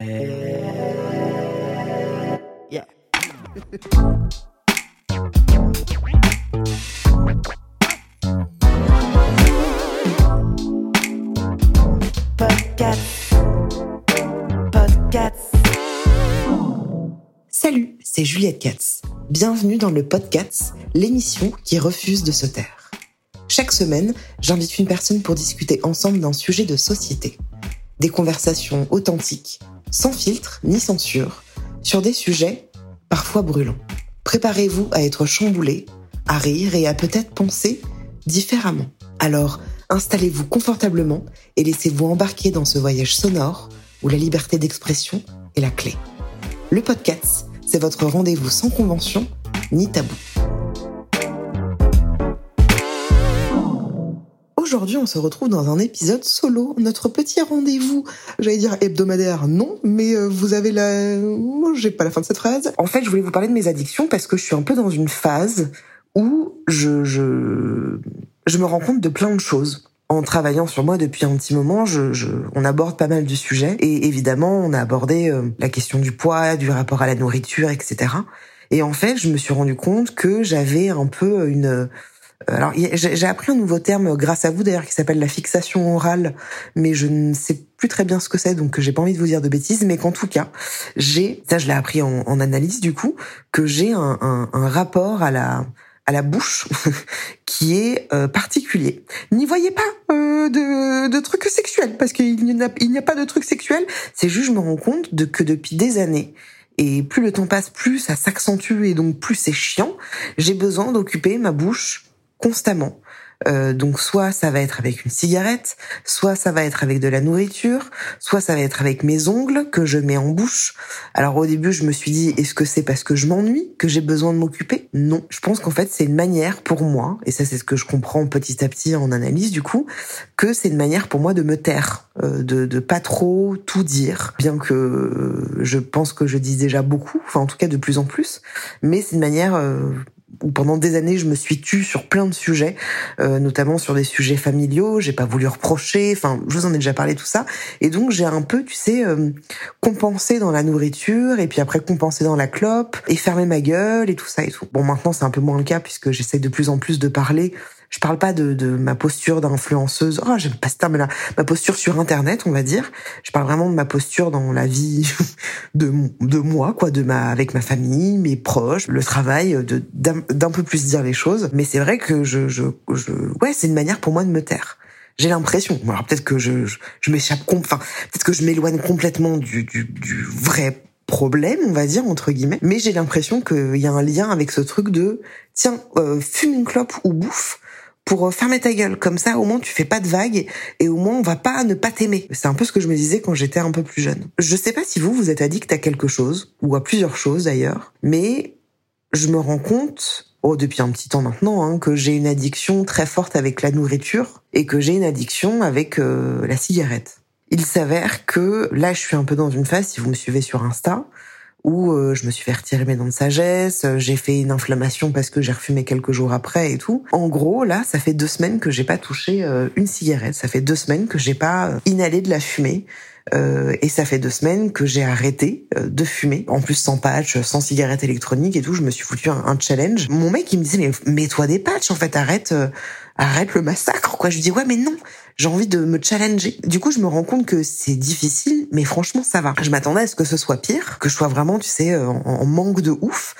Yeah. Podcast. Podcast. Salut, c'est Juliette Katz. Bienvenue dans le Podcast, l'émission qui refuse de se taire. Chaque semaine, j'invite une personne pour discuter ensemble d'un sujet de société. Des conversations authentiques, sans filtre ni censure, sur des sujets parfois brûlants. Préparez-vous à être chamboulé, à rire et à peut-être penser différemment. Alors, installez-vous confortablement et laissez-vous embarquer dans ce voyage sonore où la liberté d'expression est la clé. Le podcast, c'est votre rendez-vous sans convention ni tabou. Aujourd'hui, on se retrouve dans un épisode solo, notre petit rendez-vous, j'allais dire hebdomadaire, non, mais euh, vous avez la... J'ai pas la fin de cette phrase. En fait, je voulais vous parler de mes addictions parce que je suis un peu dans une phase où je, je, me rends compte de plein de choses. En travaillant sur moi depuis un petit moment, je, on aborde pas mal de sujets et évidemment, on a abordé euh, la question du poids, du rapport à la nourriture, etc. Et en fait, je me suis rendu compte que j'avais un peu une alors, y a- j'ai appris un nouveau terme grâce à vous d'ailleurs qui s'appelle la fixation orale, mais je ne sais plus très bien ce que c'est, donc j'ai pas envie de vous dire de bêtises, mais qu'en tout cas, j'ai, ça je l'ai appris en, en analyse du coup, que j'ai un, un, un rapport à la à la bouche qui est euh, particulier. N'y voyez pas euh, de, de trucs sexuels parce qu'il n'y a, a pas de trucs sexuels. C'est juste je me rends compte de que depuis des années et plus le temps passe, plus ça s'accentue et donc plus c'est chiant. J'ai besoin d'occuper ma bouche constamment. Euh, donc soit ça va être avec une cigarette, soit ça va être avec de la nourriture, soit ça va être avec mes ongles que je mets en bouche. Alors au début je me suis dit est-ce que c'est parce que je m'ennuie que j'ai besoin de m'occuper? Non, je pense qu'en fait c'est une manière pour moi, et ça c'est ce que je comprends petit à petit en analyse du coup, que c'est une manière pour moi de me taire, euh, de, de pas trop tout dire, bien que euh, je pense que je dis déjà beaucoup, enfin en tout cas de plus en plus, mais c'est une manière euh, où pendant des années je me suis tue sur plein de sujets, euh, notamment sur des sujets familiaux, j'ai pas voulu reprocher, enfin je vous en ai déjà parlé tout ça, et donc j'ai un peu, tu sais, euh, compensé dans la nourriture, et puis après compensé dans la clope, et fermé ma gueule, et tout ça et tout. Bon maintenant c'est un peu moins le cas puisque j'essaie de plus en plus de parler, je parle pas de, de ma posture d'influenceuse, oh j'aime pas ce terme-là, ma posture sur internet on va dire, je parle vraiment de ma posture dans la vie de, de moi, quoi, de ma, avec ma famille, mes proches, le travail, de d'un peu plus dire les choses. Mais c'est vrai que je, je, je ouais, c'est une manière pour moi de me taire. J'ai l'impression. Alors peut-être que je, je, je m'échappe, enfin peut-être que je m'éloigne complètement du, du, du vrai problème, on va dire entre guillemets. Mais j'ai l'impression qu'il y a un lien avec ce truc de tiens, euh, fume une clope ou bouffe pour euh, fermer ta gueule. Comme ça, au moins, tu fais pas de vagues et au moins, on va pas ne pas t'aimer. C'est un peu ce que je me disais quand j'étais un peu plus jeune. Je sais pas si vous, vous êtes addict à quelque chose, ou à plusieurs choses d'ailleurs, mais je me rends compte, oh, depuis un petit temps maintenant, hein, que j'ai une addiction très forte avec la nourriture et que j'ai une addiction avec euh, la cigarette. Il s'avère que là, je suis un peu dans une phase, si vous me suivez sur Insta, où euh, je me suis fait retirer mes dents de sagesse, euh, j'ai fait une inflammation parce que j'ai refumé quelques jours après et tout. En gros, là, ça fait deux semaines que j'ai pas touché euh, une cigarette. Ça fait deux semaines que j'ai pas euh, inhalé de la fumée. Euh, et ça fait deux semaines que j'ai arrêté euh, de fumer. En plus, sans patch, sans cigarette électronique et tout, je me suis foutu un, un challenge. Mon mec, il me disait, mais mets-toi des patchs, en fait, arrête, euh, arrête le massacre, quoi. Je lui dis, ouais, mais non, j'ai envie de me challenger. Du coup, je me rends compte que c'est difficile, mais franchement, ça va. Je m'attendais à ce que ce soit pire, que je sois vraiment, tu sais, en, en manque de ouf.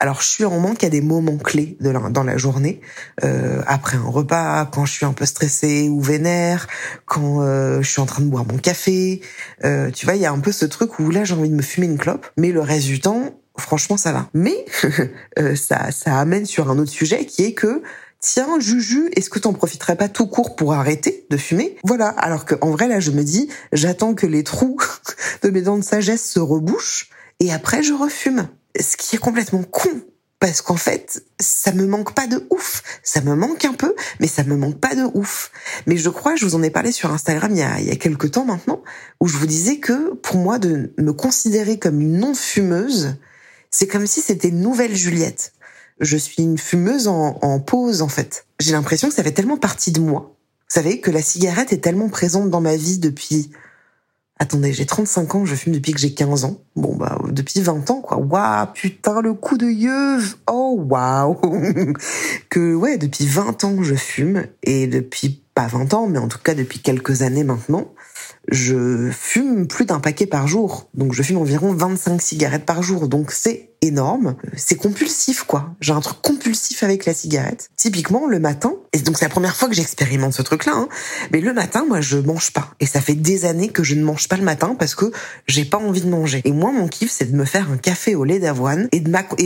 Alors, je suis en manque à des moments clés de la, dans la journée, euh, après un repas, quand je suis un peu stressée ou vénère, quand euh, je suis en train de boire mon café. Euh, tu vois, il y a un peu ce truc où là, j'ai envie de me fumer une clope, mais le reste du temps, franchement, ça va. Mais euh, ça, ça amène sur un autre sujet qui est que tiens, Juju, est-ce que t'en profiterais pas tout court pour arrêter de fumer? Voilà. Alors qu'en vrai, là, je me dis, j'attends que les trous de mes dents de sagesse se rebouchent et après, je refume. Ce qui est complètement con parce qu'en fait, ça me manque pas de ouf. Ça me manque un peu, mais ça me manque pas de ouf. Mais je crois, je vous en ai parlé sur Instagram il y a, il y a quelques temps maintenant, où je vous disais que pour moi, de me considérer comme une non-fumeuse, c'est comme si c'était une nouvelle Juliette. Je suis une fumeuse en, en pause, en fait. J'ai l'impression que ça fait tellement partie de moi. Vous savez, que la cigarette est tellement présente dans ma vie depuis Attendez, j'ai 35 ans, je fume depuis que j'ai 15 ans. Bon, bah, depuis 20 ans, quoi. Waouh, putain, le coup de yeux Oh, waouh Que, ouais, depuis 20 ans, je fume. Et depuis, pas 20 ans, mais en tout cas depuis quelques années maintenant, je fume plus d'un paquet par jour. Donc je fume environ 25 cigarettes par jour. Donc c'est énorme. C'est compulsif, quoi. J'ai un truc compulsif avec la cigarette. Typiquement, le matin, et donc c'est la première fois que j'expérimente ce truc-là, hein, mais le matin, moi, je mange pas. Et ça fait des années que je ne mange pas le matin parce que j'ai pas envie de manger. Et moi, mon kiff, c'est de me faire un café au lait d'avoine et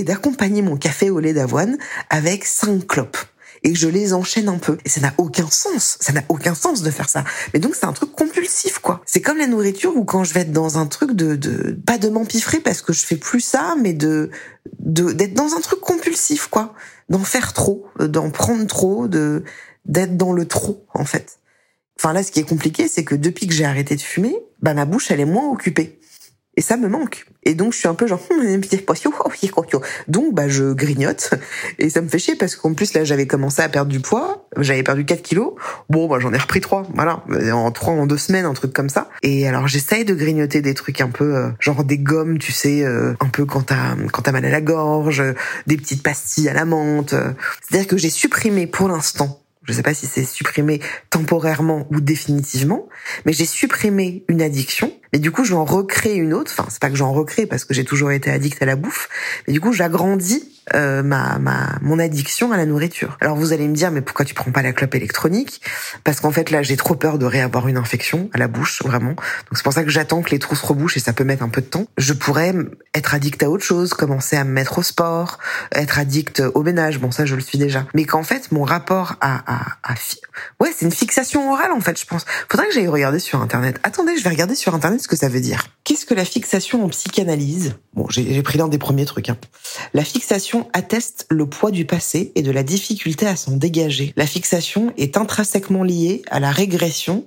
d'accompagner mon café au lait d'avoine avec 5 clopes et je les enchaîne un peu. Et ça n'a aucun sens. Ça n'a aucun sens de faire ça. Mais donc c'est un truc compulsif, quoi. C'est comme la nourriture où quand je vais être dans un truc de, de pas de m'empiffrer parce que je fais plus ça, mais de d'être dans un truc compulsif, quoi. D'en faire trop, d'en prendre trop, de d'être dans le trop, en fait. Enfin là, ce qui est compliqué, c'est que depuis que j'ai arrêté de fumer, bah ma bouche elle est moins occupée. Et ça me manque. Et donc je suis un peu genre donc bah je grignote et ça me fait chier parce qu'en plus là j'avais commencé à perdre du poids, j'avais perdu 4 kilos. Bon bah j'en ai repris 3, voilà, en 3 en 2 semaines un truc comme ça. Et alors j'essaye de grignoter des trucs un peu euh, genre des gommes, tu sais, euh, un peu quand t'as quand t'as mal à la gorge, des petites pastilles à la menthe. C'est-à-dire que j'ai supprimé pour l'instant je sais pas si c'est supprimé temporairement ou définitivement, mais j'ai supprimé une addiction mais du coup, j'en recrée une autre. Enfin, c'est pas que j'en recrée parce que j'ai toujours été addict à la bouffe, mais du coup, j'agrandis euh, ma, ma mon addiction à la nourriture. Alors vous allez me dire mais pourquoi tu prends pas la clope électronique? Parce qu'en fait là j'ai trop peur de réavoir une infection à la bouche vraiment. Donc c'est pour ça que j'attends que les trous se rebouchent et ça peut mettre un peu de temps. Je pourrais être addict à autre chose, commencer à me mettre au sport, être addict au ménage. Bon ça je le suis déjà. Mais qu'en fait mon rapport à à, à ouais c'est une fixation orale en fait je pense. Faudrait que j'aille regarder sur internet. Attendez je vais regarder sur internet ce que ça veut dire. Qu'est-ce que la fixation en psychanalyse? Bon j'ai pris l'un des premiers trucs. Hein. La fixation atteste le poids du passé et de la difficulté à s'en dégager. La fixation est intrinsèquement liée à la régression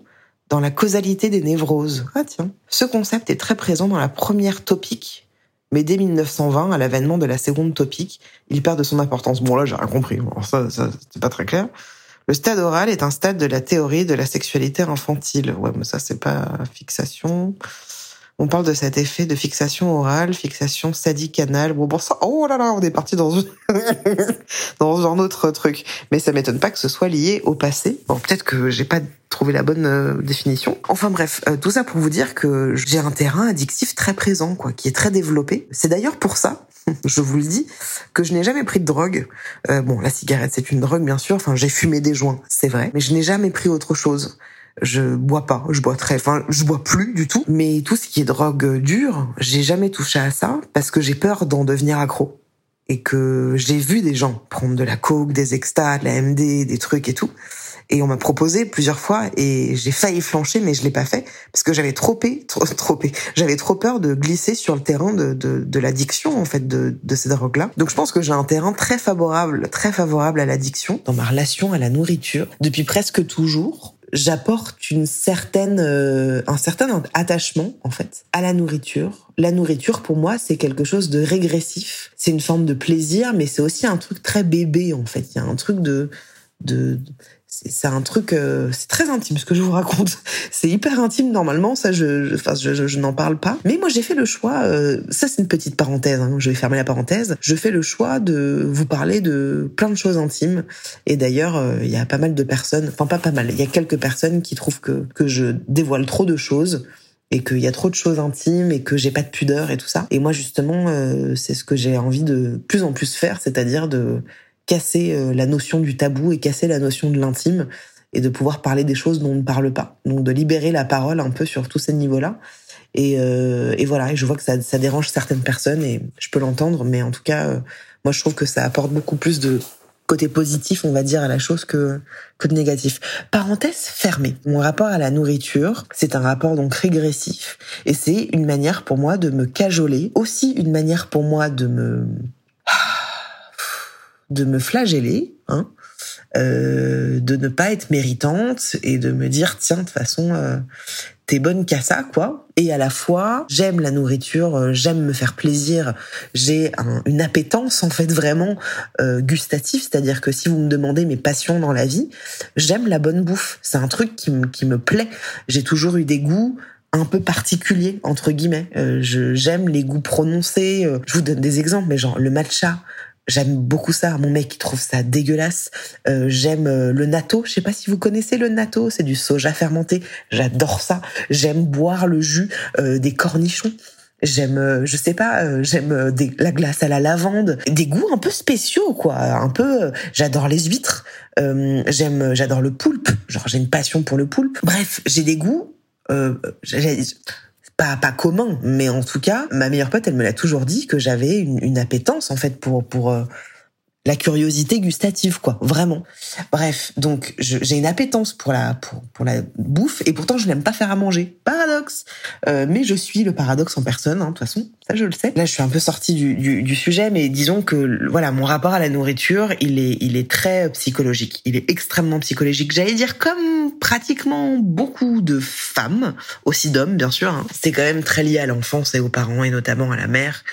dans la causalité des névroses. Ah tiens. Ce concept est très présent dans la première topique, mais dès 1920, à l'avènement de la seconde topique, il perd de son importance. Bon là, j'ai rien compris. ça, ça c'est pas très clair. Le stade oral est un stade de la théorie de la sexualité infantile. Ouais, mais ça, c'est pas fixation on parle de cet effet de fixation orale, fixation sadique-anale. Bon, bon, ça, oh là là, on est parti dans, dans un autre truc. Mais ça m'étonne pas que ce soit lié au passé. Bon, peut-être que j'ai pas trouvé la bonne euh, définition. Enfin bref, euh, tout ça pour vous dire que j'ai un terrain addictif très présent, quoi, qui est très développé. C'est d'ailleurs pour ça, je vous le dis, que je n'ai jamais pris de drogue. Euh, bon, la cigarette, c'est une drogue, bien sûr. Enfin, j'ai fumé des joints, c'est vrai. Mais je n'ai jamais pris autre chose je bois pas, je bois très, enfin, je bois plus du tout. Mais tout ce qui est drogue dure, j'ai jamais touché à ça parce que j'ai peur d'en devenir accro. Et que j'ai vu des gens prendre de la coke, des extas, de la MD, des trucs et tout. Et on m'a proposé plusieurs fois et j'ai failli flancher, mais je l'ai pas fait parce que j'avais trop trop, trop j'avais trop peur de glisser sur le terrain de, de, de l'addiction en fait de, de ces drogues-là. Donc je pense que j'ai un terrain très favorable, très favorable à l'addiction dans ma relation à la nourriture depuis presque toujours j'apporte une certaine euh, un certain attachement en fait à la nourriture. La nourriture pour moi, c'est quelque chose de régressif, c'est une forme de plaisir mais c'est aussi un truc très bébé en fait, il y a un truc de de c'est un truc, euh, c'est très intime ce que je vous raconte. C'est hyper intime normalement, ça je, je, enfin, je, je, n'en parle pas. Mais moi j'ai fait le choix, euh, ça c'est une petite parenthèse, hein, je vais fermer la parenthèse. Je fais le choix de vous parler de plein de choses intimes. Et d'ailleurs, euh, il y a pas mal de personnes, enfin pas pas mal, il y a quelques personnes qui trouvent que que je dévoile trop de choses et qu'il y a trop de choses intimes et que j'ai pas de pudeur et tout ça. Et moi justement, c'est ce que j'ai envie de plus en plus faire, c'est-à-dire de casser euh, la notion du tabou et casser la notion de l'intime et de pouvoir parler des choses dont on ne parle pas. Donc de libérer la parole un peu sur tous ces niveaux-là. Et, euh, et, voilà, et je vois que ça, ça, dérange certaines personnes et je peux l'entendre, mais en tout cas, euh, moi je trouve que ça apporte beaucoup plus de côté positif, on va dire, à la chose que, que de négatif. Parenthèse fermée. Mon rapport à la nourriture, c'est un rapport donc régressif. Et c'est une manière pour moi de me cajoler. Aussi une manière pour moi de me, de me flageller, hein, euh, de ne pas être méritante et de me dire tiens de toute façon euh, t'es bonne qu'à ça quoi. Et à la fois j'aime la nourriture euh, j'aime me faire plaisir j'ai une appétence en fait vraiment euh, gustative. C'est-à-dire que si vous me demandez mes passions dans la vie j'aime la bonne bouffe. C'est un truc qui, me qui me plaît. J'ai toujours eu des goûts un peu particuliers entre guillemets. Euh, j'aime les goûts prononcés. Euh, je vous donne des exemples mais genre le matcha J'aime beaucoup ça. Mon mec, il trouve ça dégueulasse. Euh, j'aime euh, le natto. Je sais pas si vous connaissez le natto. C'est du soja fermenté. J'adore ça. J'aime boire le jus euh, des cornichons. J'aime, je sais pas, j'aime la glace à la lavande, des goûts un peu spéciaux quoi, un peu. j'adore les huîtres, j'aime, j'adore le poulpe, genre j'ai une passion pour le poulpe. Bref, j'ai des goûts pas pas commun, mais en tout cas, ma meilleure pote, elle me l'a toujours dit que j'avais une, une, appétence en fait pour pour euh, la curiosité gustative, quoi, vraiment. Bref, donc j'ai une appétence pour la pour, pour la bouffe et pourtant je n'aime pas faire à manger. Paradoxe. Euh, mais je suis le paradoxe en personne, hein, de toute façon, ça je le sais. Là, je suis un peu sortie du, du, sujet, mais disons que voilà, mon rapport à la nourriture, il est il est très psychologique. Il est extrêmement psychologique. J'allais dire comme pratiquement beaucoup de femmes, aussi d'hommes bien sûr. Hein. C'est quand même très lié à l'enfance et aux parents et notamment à la mère.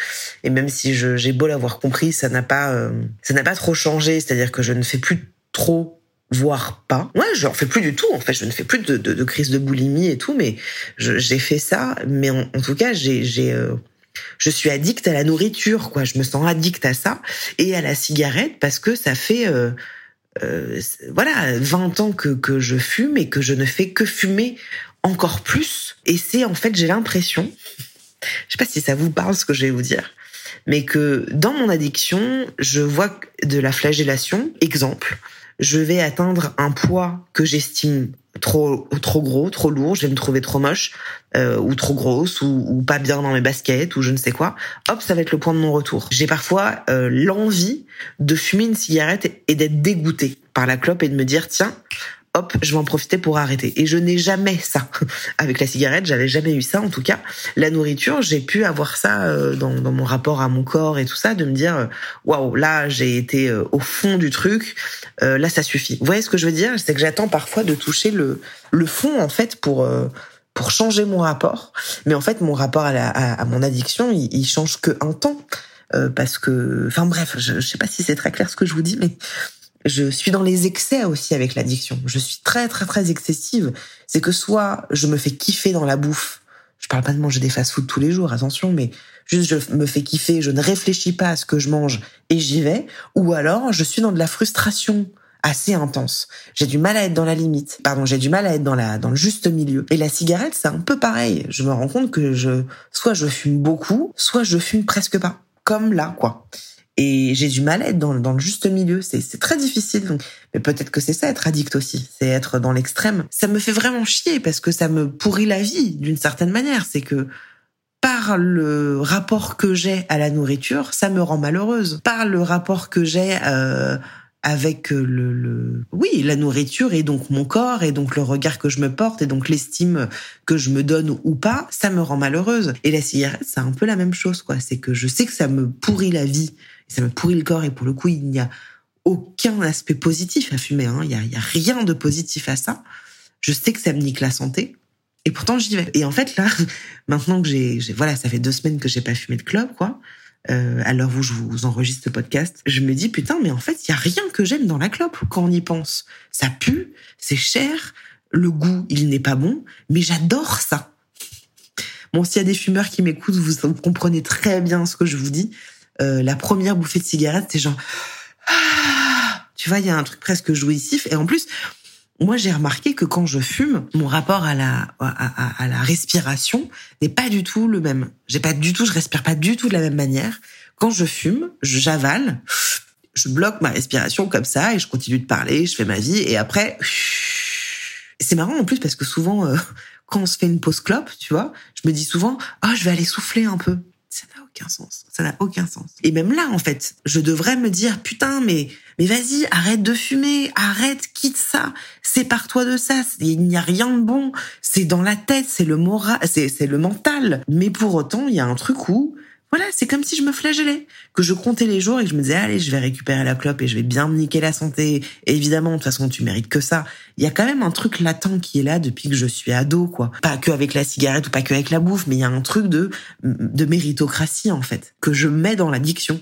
Et même si j'ai beau l'avoir compris, ça n'a pas euh, ça n'a pas trop changé, c'est-à-dire que je ne fais plus trop voire pas. Ouais, je n'en fais plus du tout. En fait, je ne fais plus de, de, de crise de boulimie et tout, mais j'ai fait ça. Mais en, tout cas, j'ai, j'ai, euh, je suis addict à la nourriture, quoi. Je me sens addict à ça et à la cigarette parce que ça fait, euh, euh, voilà, 20 ans que que je fume et que je ne fais que fumer encore plus. Et c'est en fait, j'ai l'impression, je sais pas si ça vous parle ce que je vais vous dire, mais que dans mon addiction, je vois de la flagellation. Exemple, je vais atteindre un poids que j'estime trop trop gros, trop lourd, je vais me trouver trop moche euh, ou trop grosse ou, ou, pas bien dans mes baskets ou je ne sais quoi. Hop, ça va être le point de non retour. J'ai parfois euh, l'envie de fumer une cigarette et d'être dégoûtée par la clope et de me dire tiens, hop, je vais en profiter pour arrêter. Et je n'ai jamais ça avec la cigarette, j'avais jamais eu ça en tout cas. La nourriture, j'ai pu avoir ça euh, dans, dans, mon rapport à mon corps et tout ça, de me dire euh, waouh, là j'ai été euh, au fond du truc, là ça suffit. Vous voyez ce que je veux dire? C'est que j'attends parfois de toucher le le fond en fait pour pour changer mon rapport. Mais en fait, mon rapport à, la, à, mon addiction, il, il change que un temps. parce que, enfin bref, je, je sais pas si c'est très clair ce que je vous dis, mais je suis dans les excès aussi avec l'addiction. Je suis très très très excessive. C'est que soit je me fais kiffer dans la bouffe. Je parle pas de manger des fast-food tous les jours, attention, mais juste je me fais kiffer, je ne réfléchis pas à ce que je mange et j'y vais. Ou alors je suis dans de la frustration assez intense. J'ai du mal à être dans la limite. Pardon, j'ai du mal à être dans la dans le juste milieu. Et la cigarette, c'est un peu pareil. Je me rends compte que je soit je fume beaucoup, soit je fume presque pas. Comme là, quoi et j'ai du mal à être dans, le juste milieu. C'est très difficile. Mais peut-être que c'est ça être addict aussi, c'est être dans l'extrême. Ça me fait vraiment chier parce que ça me pourrit la vie d'une certaine manière. C'est que par le rapport que j'ai à la nourriture, ça me rend malheureuse. Par le rapport que j'ai euh, avec le, le, oui la nourriture et donc mon corps et donc le regard que je me porte et donc l'estime que je me donne ou pas, ça me rend malheureuse. Et la cigarette, c'est un peu la même chose quoi. C'est que je sais que ça me pourrit la vie ça me pourrit le corps et pour le coup, il n'y a aucun aspect positif à fumer. Hein. Il n'y a, y a rien de positif à ça. Je sais que ça me nique la santé. Et pourtant, j'y vais. Et en fait, là, maintenant que j'ai, voilà, ça fait deux semaines que j'ai pas fumé de club, quoi. Euh, à l'heure où je vous enregistre ce podcast, je me dis putain, mais en fait, il y a rien que j'aime dans la clope quand on y pense. Ça pue, c'est cher, le goût, il n'est pas bon, mais j'adore ça. Bon, s'il y a des fumeurs qui m'écoutent, vous comprenez très bien ce que je vous dis. Euh, la première bouffée de cigarette, c'est genre, ah, tu vois, il y a un truc presque jouissif. Et en plus, moi, j'ai remarqué que quand je fume, mon rapport à la à, la respiration n'est pas du tout le même. J'ai pas du tout, je respire pas du tout de la même manière. Quand je fume, j'avale, je bloque ma respiration comme ça et je continue de parler, je fais ma vie et après, c'est marrant en plus parce que souvent, euh, quand on se fait une pause clope, tu vois, je me dis souvent, ah, je vais aller souffler un peu ça n'a aucun sens. Ça n'a aucun sens. Et même là, en fait, je devrais me dire, putain, mais, mais vas-y, arrête de fumer, arrête, quitte ça, sépare-toi de ça. Il n'y a rien de bon. C'est dans la tête, c'est le moral, c'est, c'est le mental. Mais pour autant, il y a un truc où, voilà, c'est comme si je me flagellais, que je comptais les jours et que je me disais allez, je vais récupérer la clope et je vais bien me niquer la santé. Évidemment, de toute façon, tu mérites que ça. Il y a quand même un truc latent qui est là depuis que je suis ado, quoi. Pas que avec la cigarette ou pas que avec la bouffe, mais il y a un truc de de méritocratie en fait que je mets dans l'addiction.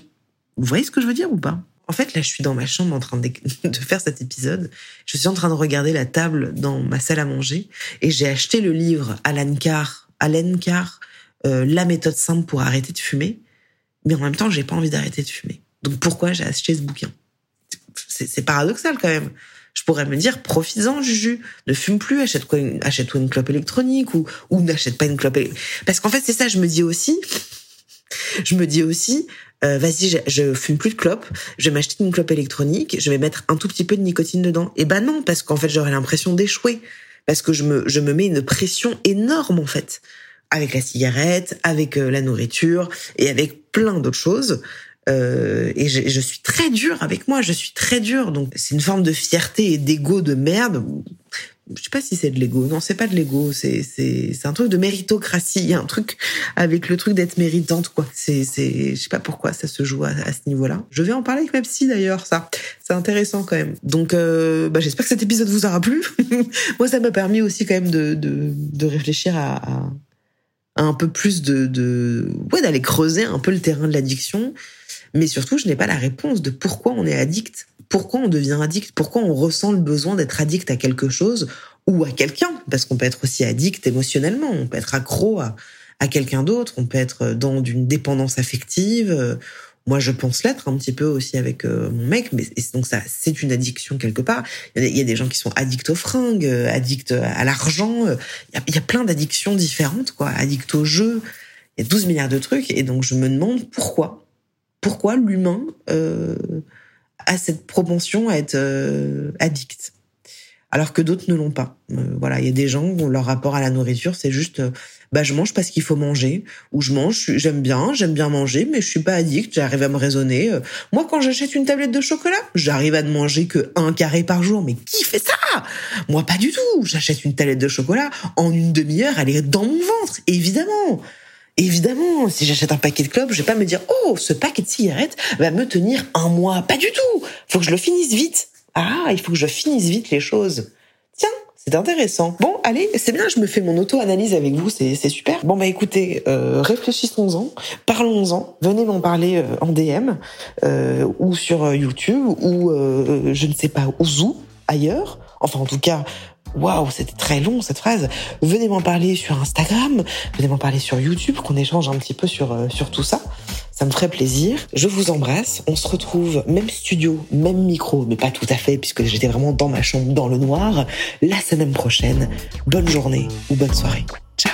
Vous voyez ce que je veux dire ou pas? En fait, là, je suis dans ma chambre en train de faire cet épisode. Je suis en train de regarder la table dans ma salle à manger et j'ai acheté le livre Alan Carr, Alan Carr euh, la méthode simple pour arrêter de fumer, mais en même temps, j'ai pas envie d'arrêter de fumer. Donc pourquoi j'ai acheté ce bouquin? C'est paradoxal quand même. Je pourrais me dire, profites-en, Juju, ne fume plus, achète-toi une, achète une clope électronique ou, ou n'achète pas une clope Parce qu'en fait, c'est ça, je me dis aussi, je me dis aussi, euh, vas-y, je, je, fume plus de clope, je vais m'acheter une clope électronique, je vais mettre un tout petit peu de nicotine dedans. Et ben non, parce qu'en fait, j'aurais l'impression d'échouer. Parce que je me, je me mets une pression énorme, en fait avec la cigarette, avec euh, la nourriture et avec plein d'autres choses. Euh, et je, je, suis très dure avec moi, je suis très dure. Donc c'est une forme de fierté et d'ego de merde. Je sais pas si c'est de l'ego. Non, c'est pas de l'ego. C'est c'est c'est un truc de méritocratie. Il y a un truc avec le truc d'être méritante quoi. C'est c'est je sais pas pourquoi ça se joue à, à ce niveau-là. Je vais en parler avec ma psy d'ailleurs. Ça c'est intéressant quand même. Donc euh, bah, j'espère que cet épisode vous aura plu. moi ça m'a permis aussi quand même de de, de réfléchir à, à un peu plus de, de ouais d'aller creuser un peu le terrain de l'addiction. Mais surtout je n'ai pas la réponse de pourquoi on est addict. Pourquoi on devient addict? Pourquoi on ressent le besoin d'être addict à quelque chose ou à quelqu'un? Parce qu'on peut être aussi addict émotionnellement. On peut être accro à, à quelqu'un d'autre. On peut être dans une dépendance affective moi, je pense l'être un petit peu aussi avec euh, mon mec, mais donc ça, c'est une addiction quelque part. Il y, a, des gens qui sont addicts aux fringues, euh, addicts à l'argent. Euh, il y a, plein d'addictions différentes, quoi. Addicts au jeu. Il y a 12 milliards de trucs, et donc je me demande pourquoi, pourquoi l'humain euh, a cette propension à être addict? Alors que d'autres ne l'ont pas. Euh, voilà, il y a des gens où leur rapport à la nourriture, c'est juste, euh, bah je mange parce qu'il faut manger, ou je mange, j'aime bien, j'aime bien manger, mais je suis pas addict, j'arrive à me raisonner. Euh. Moi, quand j'achète une tablette de chocolat, j'arrive à ne manger que un carré par jour, mais qui fait ça? Moi, pas du tout. J'achète une tablette de chocolat, en une demi-heure, elle est dans mon ventre, évidemment. Évidemment, si j'achète un paquet de clopes, je vais pas me dire oh ce paquet de cigarettes va me tenir un mois. Pas du tout. Faut que je le finisse vite. Ah, il faut que je finisse vite les choses. C'est intéressant. Bon, allez, c'est bien, je me fais mon auto-analyse avec vous, c'est super. Bon, bah écoutez, euh, réfléchissons-en, parlons-en, venez m'en parler euh, en DM, euh, ou sur euh, YouTube, ou euh, je ne sais pas, où, ailleurs. Enfin, en tout cas, waouh, c'était très long cette phrase. Venez m'en parler sur Instagram, venez m'en parler sur YouTube, qu'on échange un petit peu sur, sur tout ça. Ça me ferait plaisir. Je vous embrasse. On se retrouve même studio, même micro, mais pas tout à fait puisque j'étais vraiment dans ma chambre dans le noir la semaine prochaine. Bonne journée ou bonne soirée. Ciao.